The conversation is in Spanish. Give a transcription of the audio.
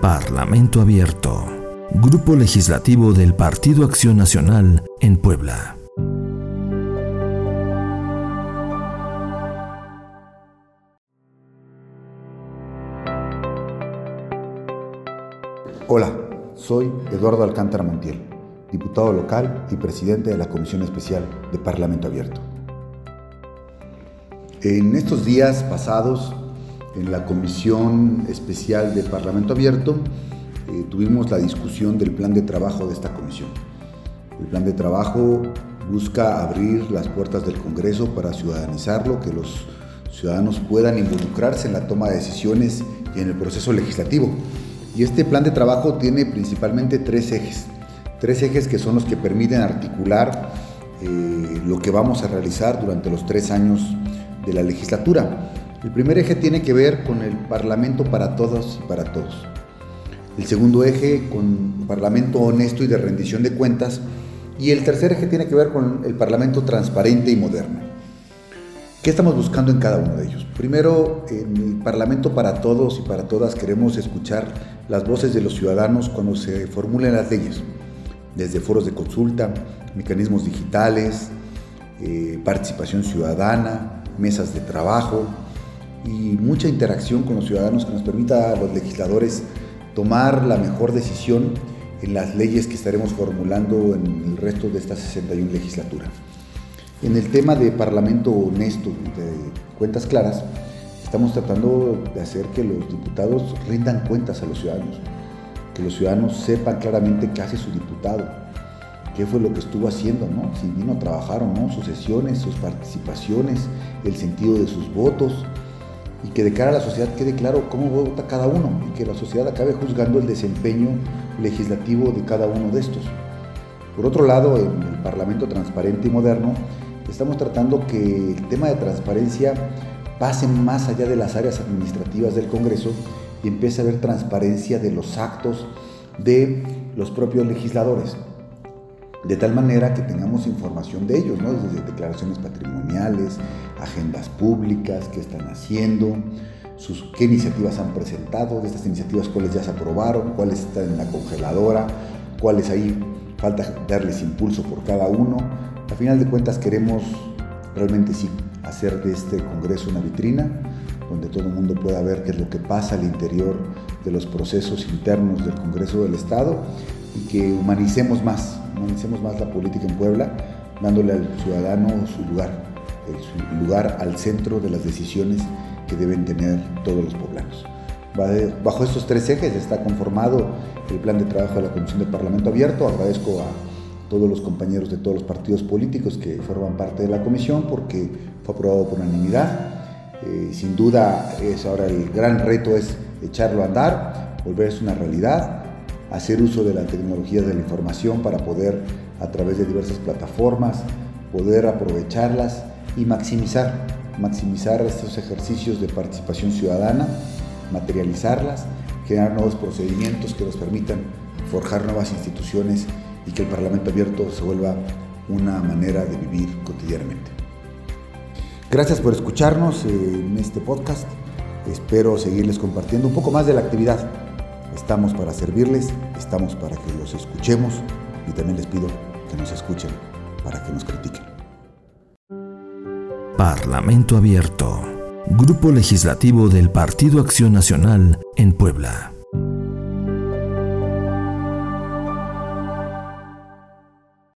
Parlamento Abierto. Grupo Legislativo del Partido Acción Nacional en Puebla. Hola, soy Eduardo Alcántara Montiel, diputado local y presidente de la Comisión Especial de Parlamento Abierto. En estos días pasados en la Comisión Especial del Parlamento Abierto eh, tuvimos la discusión del plan de trabajo de esta comisión. El plan de trabajo busca abrir las puertas del Congreso para ciudadanizarlo, que los ciudadanos puedan involucrarse en la toma de decisiones y en el proceso legislativo. Y este plan de trabajo tiene principalmente tres ejes. Tres ejes que son los que permiten articular eh, lo que vamos a realizar durante los tres años de la legislatura. El primer eje tiene que ver con el Parlamento para todos y para todos. El segundo eje con un Parlamento honesto y de rendición de cuentas. Y el tercer eje tiene que ver con el Parlamento transparente y moderno. ¿Qué estamos buscando en cada uno de ellos? Primero, en el Parlamento para todos y para todas queremos escuchar las voces de los ciudadanos cuando se formulen las leyes, desde foros de consulta, mecanismos digitales, eh, participación ciudadana, mesas de trabajo, y mucha interacción con los ciudadanos que nos permita a los legisladores tomar la mejor decisión en las leyes que estaremos formulando en el resto de esta 61 legislatura. En el tema de Parlamento honesto, de cuentas claras, estamos tratando de hacer que los diputados rindan cuentas a los ciudadanos, que los ciudadanos sepan claramente qué hace su diputado, qué fue lo que estuvo haciendo, ¿no? si vino a trabajar o no, sus sesiones, sus participaciones, el sentido de sus votos, y que de cara a la sociedad quede claro cómo vota cada uno y que la sociedad acabe juzgando el desempeño legislativo de cada uno de estos. Por otro lado, en el Parlamento Transparente y Moderno, estamos tratando que el tema de transparencia pase más allá de las áreas administrativas del Congreso y empiece a haber transparencia de los actos de los propios legisladores de tal manera que tengamos información de ellos, ¿no? desde declaraciones patrimoniales, agendas públicas, qué están haciendo, sus, qué iniciativas han presentado, de estas iniciativas cuáles ya se aprobaron, cuáles están en la congeladora, cuáles ahí falta darles impulso por cada uno. A final de cuentas queremos realmente sí hacer de este Congreso una vitrina donde todo el mundo pueda ver qué es lo que pasa al interior de los procesos internos del Congreso del Estado y que humanicemos más, humanicemos más la política en Puebla, dándole al ciudadano su lugar, su lugar al centro de las decisiones que deben tener todos los poblanos. Bajo estos tres ejes está conformado el plan de trabajo de la Comisión de Parlamento Abierto. Agradezco a todos los compañeros de todos los partidos políticos que forman parte de la comisión porque fue aprobado por unanimidad. Eh, sin duda es ahora el gran reto es echarlo a andar, volverse una realidad hacer uso de la tecnología de la información para poder, a través de diversas plataformas, poder aprovecharlas y maximizar, maximizar estos ejercicios de participación ciudadana, materializarlas, generar nuevos procedimientos que nos permitan forjar nuevas instituciones y que el Parlamento abierto se vuelva una manera de vivir cotidianamente. Gracias por escucharnos en este podcast. Espero seguirles compartiendo un poco más de la actividad Estamos para servirles, estamos para que los escuchemos y también les pido que nos escuchen para que nos critiquen. Parlamento Abierto. Grupo Legislativo del Partido Acción Nacional en Puebla.